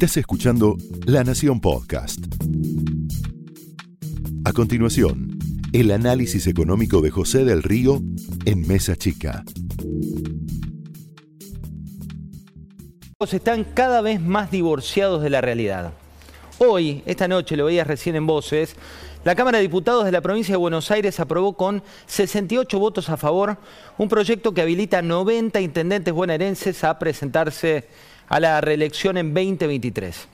Estás escuchando La Nación Podcast. A continuación, el análisis económico de José del Río en Mesa Chica. Están cada vez más divorciados de la realidad. Hoy, esta noche, lo veías recién en voces, la Cámara de Diputados de la provincia de Buenos Aires aprobó con 68 votos a favor un proyecto que habilita a 90 intendentes bonaerenses a presentarse a la reelección en 2023.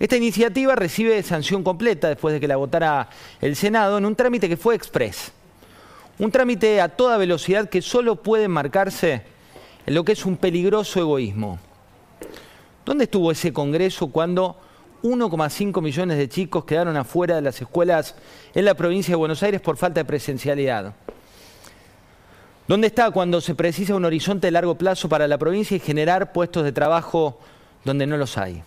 Esta iniciativa recibe sanción completa después de que la votara el Senado en un trámite que fue express. Un trámite a toda velocidad que solo puede marcarse en lo que es un peligroso egoísmo. ¿Dónde estuvo ese Congreso cuando 1,5 millones de chicos quedaron afuera de las escuelas en la provincia de Buenos Aires por falta de presencialidad? ¿Dónde está cuando se precisa un horizonte de largo plazo para la provincia y generar puestos de trabajo donde no los hay?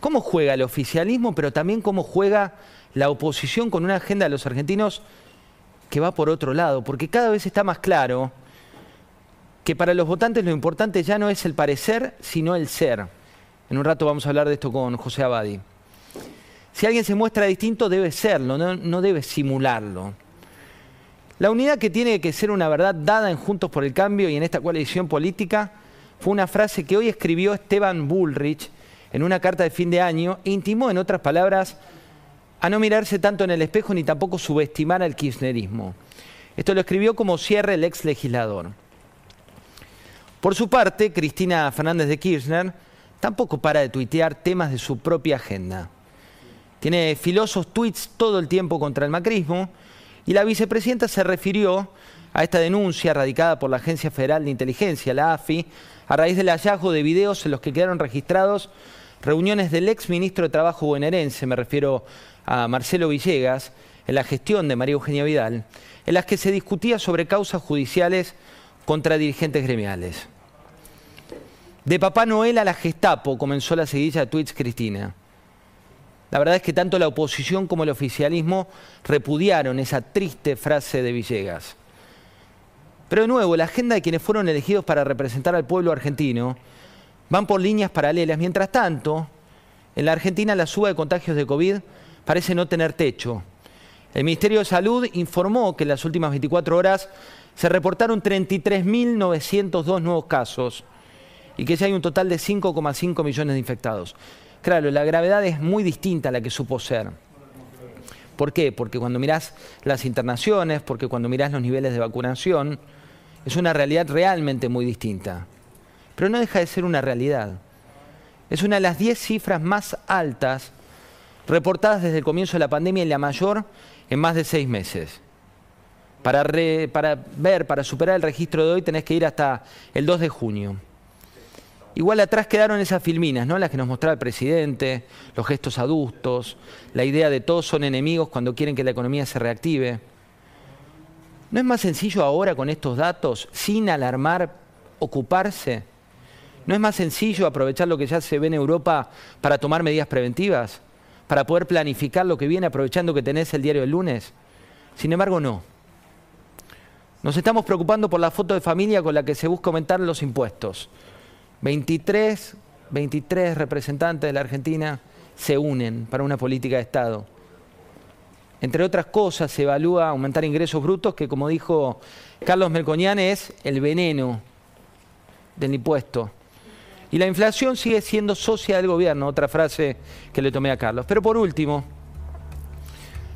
¿Cómo juega el oficialismo, pero también cómo juega la oposición con una agenda de los argentinos que va por otro lado? Porque cada vez está más claro que para los votantes lo importante ya no es el parecer, sino el ser. En un rato vamos a hablar de esto con José Abadi. Si alguien se muestra distinto, debe serlo, no, no debe simularlo. La unidad que tiene que ser una verdad dada en Juntos por el Cambio y en esta coalición política fue una frase que hoy escribió Esteban Bullrich en una carta de fin de año e intimó, en otras palabras, a no mirarse tanto en el espejo ni tampoco subestimar al kirchnerismo. Esto lo escribió como cierre el ex legislador. Por su parte, Cristina Fernández de Kirchner tampoco para de tuitear temas de su propia agenda. Tiene filosos tweets todo el tiempo contra el macrismo y la vicepresidenta se refirió a esta denuncia radicada por la Agencia Federal de Inteligencia, la AFI, a raíz del hallazgo de videos en los que quedaron registrados reuniones del ex ministro de Trabajo bonaerense, me refiero a Marcelo Villegas, en la gestión de María Eugenia Vidal, en las que se discutía sobre causas judiciales contra dirigentes gremiales. De Papá Noel a la Gestapo comenzó la seguidilla de tweets Cristina. La verdad es que tanto la oposición como el oficialismo repudiaron esa triste frase de Villegas. Pero de nuevo, la agenda de quienes fueron elegidos para representar al pueblo argentino van por líneas paralelas. Mientras tanto, en la Argentina la suba de contagios de COVID parece no tener techo. El Ministerio de Salud informó que en las últimas 24 horas se reportaron 33.902 nuevos casos y que ya hay un total de 5,5 millones de infectados. Claro, la gravedad es muy distinta a la que supo ser. ¿Por qué? Porque cuando mirás las internaciones, porque cuando mirás los niveles de vacunación, es una realidad realmente muy distinta. Pero no deja de ser una realidad. Es una de las 10 cifras más altas reportadas desde el comienzo de la pandemia y la mayor en más de seis meses. Para, para ver, para superar el registro de hoy tenés que ir hasta el 2 de junio. Igual atrás quedaron esas filminas, ¿no? Las que nos mostraba el presidente, los gestos adustos, la idea de todos son enemigos cuando quieren que la economía se reactive. ¿No es más sencillo ahora con estos datos, sin alarmar, ocuparse? ¿No es más sencillo aprovechar lo que ya se ve en Europa para tomar medidas preventivas? Para poder planificar lo que viene aprovechando que tenés el diario del lunes? Sin embargo, no. Nos estamos preocupando por la foto de familia con la que se busca aumentar los impuestos 23, 23 representantes de la Argentina se unen para una política de Estado. Entre otras cosas, se evalúa aumentar ingresos brutos, que como dijo Carlos Melcoñán es el veneno del impuesto. Y la inflación sigue siendo socia del gobierno, otra frase que le tomé a Carlos. Pero por último,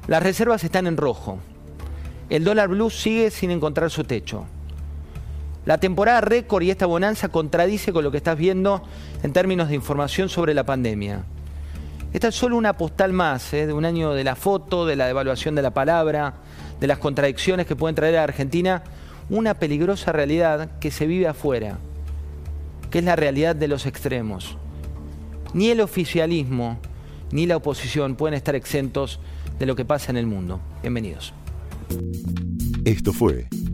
las reservas están en rojo. El dólar blue sigue sin encontrar su techo. La temporada récord y esta bonanza contradice con lo que estás viendo en términos de información sobre la pandemia. Esta es solo una postal más ¿eh? de un año de la foto, de la devaluación de la palabra, de las contradicciones que pueden traer a Argentina una peligrosa realidad que se vive afuera, que es la realidad de los extremos. Ni el oficialismo ni la oposición pueden estar exentos de lo que pasa en el mundo. Bienvenidos. Esto fue